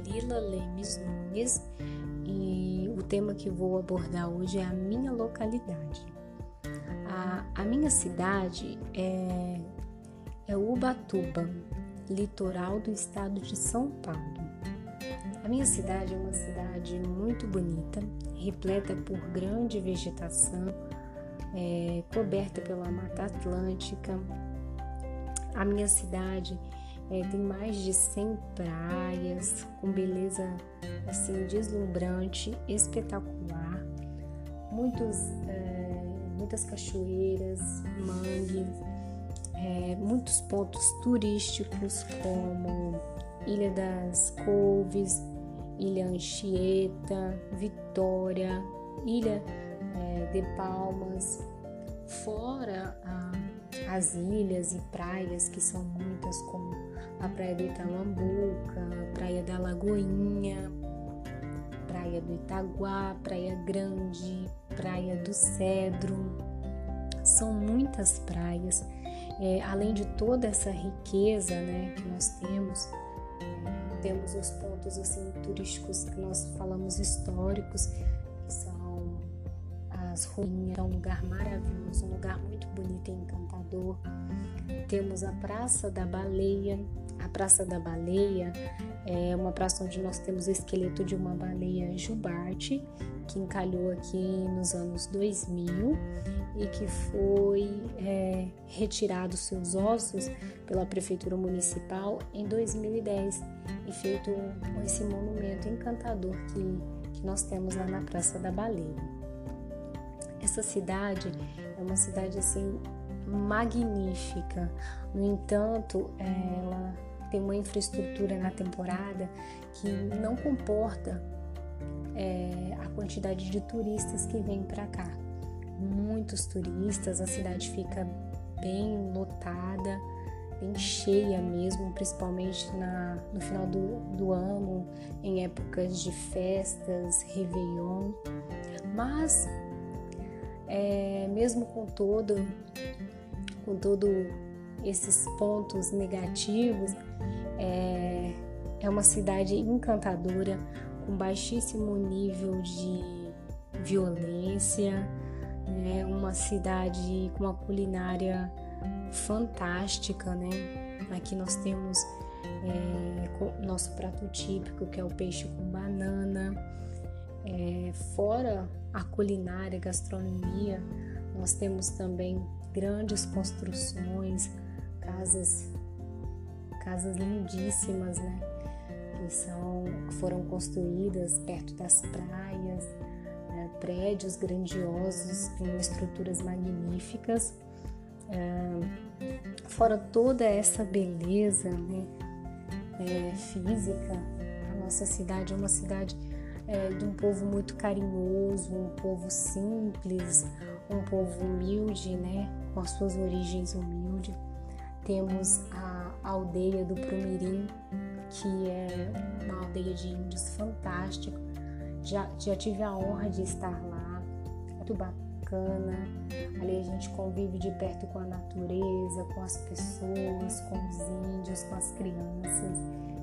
Dalila Lemes Nunes e o tema que vou abordar hoje é a minha localidade. A, a minha cidade é, é Ubatuba, litoral do estado de São Paulo. A minha cidade é uma cidade muito bonita, repleta por grande vegetação, é, coberta pela Mata Atlântica. A minha cidade é, tem mais de 100 praias com beleza assim deslumbrante, espetacular. Muitos, é, muitas cachoeiras, mangues, é, muitos pontos turísticos como Ilha das Couves, Ilha Anchieta, Vitória, Ilha é, de Palmas, fora ah, as ilhas e praias que são muitas, como a Praia do Italambuca, a Praia da Lagoinha, Praia do Itaguá, Praia Grande, Praia do Cedro. São muitas praias, é, além de toda essa riqueza né, que nós temos temos os pontos assim turísticos que nós falamos históricos, que são as ruínas, é um lugar maravilhoso, um lugar muito bonito e encantador. Temos a Praça da Baleia. A Praça da Baleia é uma praça onde nós temos o esqueleto de uma baleia jubarte, que encalhou aqui nos anos 2000 e que foi é, retirado seus ossos pela prefeitura municipal em 2010 e feito esse monumento encantador que, que nós temos lá na Praça da Baleia. Essa cidade é uma cidade assim magnífica. No entanto, ela tem uma infraestrutura na temporada que não comporta é, a quantidade de turistas que vêm para cá muitos turistas, a cidade fica bem lotada, bem cheia mesmo, principalmente na, no final do, do ano, em épocas de festas, Réveillon. Mas, é, mesmo com todo, com todo esses pontos negativos, é, é uma cidade encantadora, com baixíssimo nível de violência, é uma cidade com uma culinária fantástica, né? Aqui nós temos é, nosso prato típico, que é o peixe com banana. É, fora a culinária, a gastronomia, nós temos também grandes construções, casas, casas lindíssimas, né? Que são, foram construídas perto das praias, prédios grandiosos, com estruturas magníficas. É, fora toda essa beleza né, é, física, a nossa cidade é uma cidade é, de um povo muito carinhoso, um povo simples, um povo humilde, né, com as suas origens humildes. Temos a aldeia do Prumirim, que é uma aldeia de índios fantástica, já, já tive a honra de estar lá, é muito bacana. Ali a gente convive de perto com a natureza, com as pessoas, com os índios, com as crianças.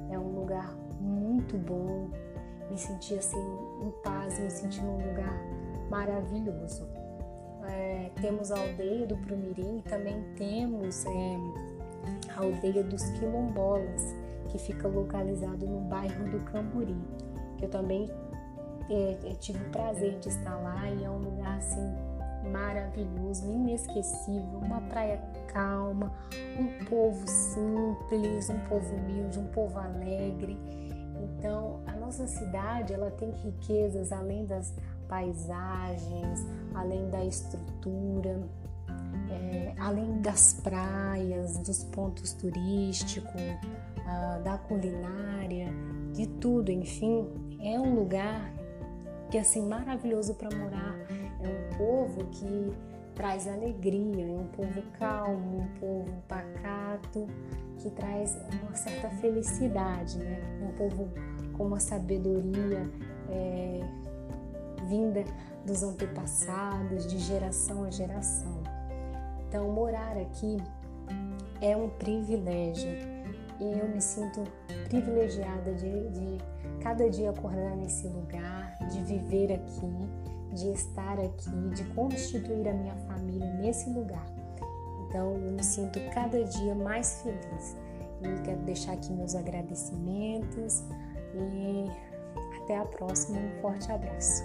É um lugar muito bom. Me senti assim em paz, me senti num lugar maravilhoso. É, temos a aldeia do Prumirim e também temos é, a aldeia dos quilombolas, que fica localizado no bairro do Camburi, que eu também é, eu tive o prazer de estar lá e é um lugar assim maravilhoso, inesquecível, uma praia calma, um povo simples, um povo humilde, um povo alegre. Então, nossa cidade, ela tem riquezas além das paisagens, além da estrutura, é, além das praias, dos pontos turísticos, ah, da culinária, de tudo, enfim, é um lugar que é assim maravilhoso para morar. É um povo que traz alegria, é um povo calmo, um povo pacato, que traz uma certa felicidade, né? Um povo com uma sabedoria é, vinda dos antepassados, de geração a geração. Então, morar aqui é um privilégio. e eu me sinto privilegiada de, de cada dia acordar nesse lugar, de viver aqui, de estar aqui, de constituir a minha família nesse lugar. Então eu me sinto cada dia mais feliz. E quero deixar aqui meus agradecimentos e até a próxima. Um forte abraço.